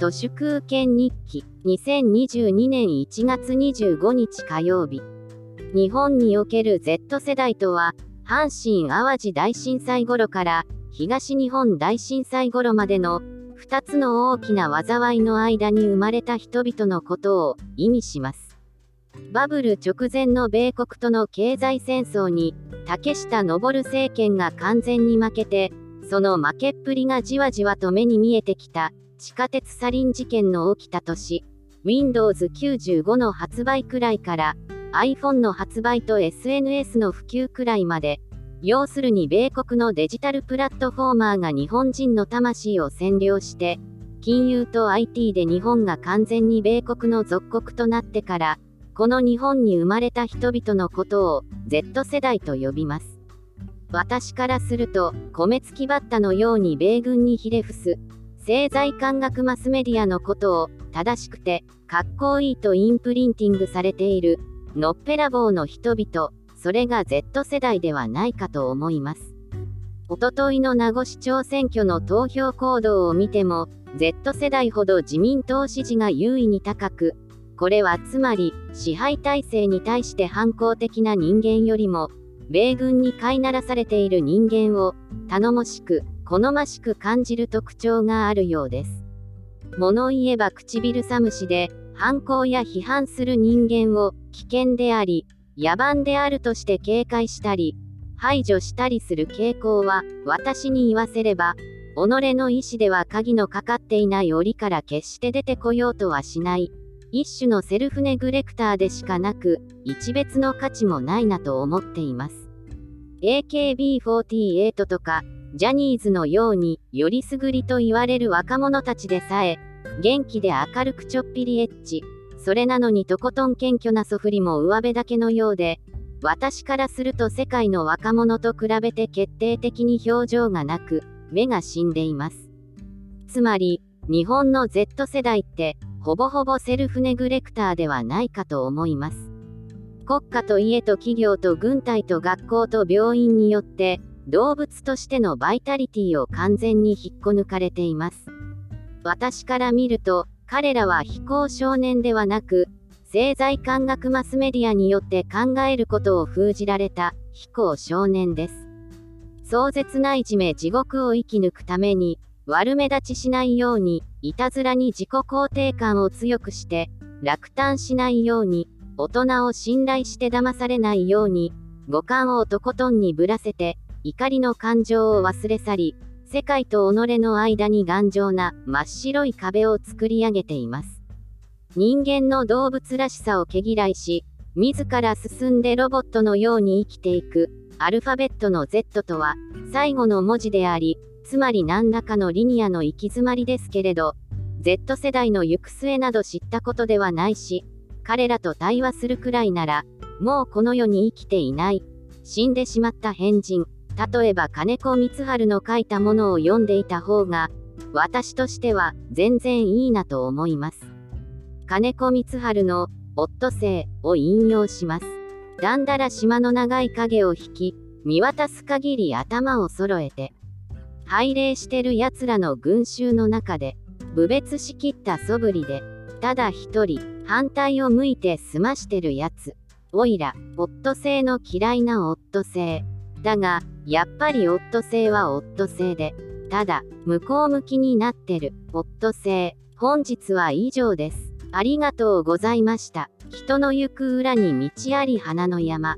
都市空権日記2022年1月25日火曜日。日本における Z 世代とは阪神・淡路大震災頃から東日本大震災頃までの2つの大きな災いの間に生まれた人々のことを意味します。バブル直前の米国との経済戦争に竹下登政権が完全に負けてその負けっぷりがじわじわと目に見えてきた。地下鉄サリン事件の起きた年 Windows 95の発売くらいから iPhone の発売と SNS の普及くらいまで要するに米国のデジタルプラットフォーマーが日本人の魂を占領して金融と IT で日本が完全に米国の属国となってからこの日本に生まれた人々のことを Z 世代と呼びます。私からすると、米付きバッタのように米軍にひれ伏す、政財官学マスメディアのことを、正しくて、かっこいいとインプリンティングされている、のっぺらぼうの人々、それが Z 世代ではないかと思います。おとといの名護市長選挙の投票行動を見ても、Z 世代ほど自民党支持が優位に高く、これはつまり、支配体制に対して反抗的な人間よりも、米軍に飼いならされている人間を頼もしく好ましく感じる特徴があるようです物言えば唇寒しで反抗や批判する人間を危険であり野蛮であるとして警戒したり排除したりする傾向は私に言わせれば己の意志では鍵のかかっていない檻から決して出てこようとはしない一種のセルフネグレクターでしかなく、一別の価値もないなと思っています。AKB48 とか、ジャニーズのように、よりすぐりと言われる若者たちでさえ、元気で明るくちょっぴりエッチ、それなのにとことん謙虚なそふりも上辺だけのようで、私からすると世界の若者と比べて決定的に表情がなく、目が死んでいます。つまり、日本の Z 世代って、ほぼほぼセルフネグレクターではないかと思います。国家と家と企業と軍隊と学校と病院によって動物としてのバイタリティを完全に引っこ抜かれています。私から見ると彼らは非行少年ではなく政財官学マスメディアによって考えることを封じられた非行少年です。壮絶ないじめ地獄を生き抜くために悪目立ちしないように、いたずらに自己肯定感を強くして、落胆しないように、大人を信頼して騙されないように、五感をとことんにぶらせて、怒りの感情を忘れ去り、世界と己の間に頑丈な真っ白い壁を作り上げています。人間の動物らしさを毛嫌いし、自ら進んでロボットのように生きていく、アルファベットの Z とは、最後の文字であり、つまり何らかのリニアの行き詰まりですけれど、Z 世代の行く末など知ったことではないし、彼らと対話するくらいなら、もうこの世に生きていない、死んでしまった変人、例えば金子光晴の書いたものを読んでいた方が、私としては全然いいなと思います。金子光晴の、オットセイを引用します。だんだら島の長い影を引き、見渡す限り頭を揃えて、拝礼してる奴らの群衆の中で、部別しきった素振りで、ただ一人、反対を向いて済ましてるやつ。おいら、オットセイの嫌いなオットセイ。だが、やっぱりオットセイはオットセイで、ただ、向こう向きになってる、オットセイ。本日は以上です。ありがとうございました。人の行く裏に道あり花の山。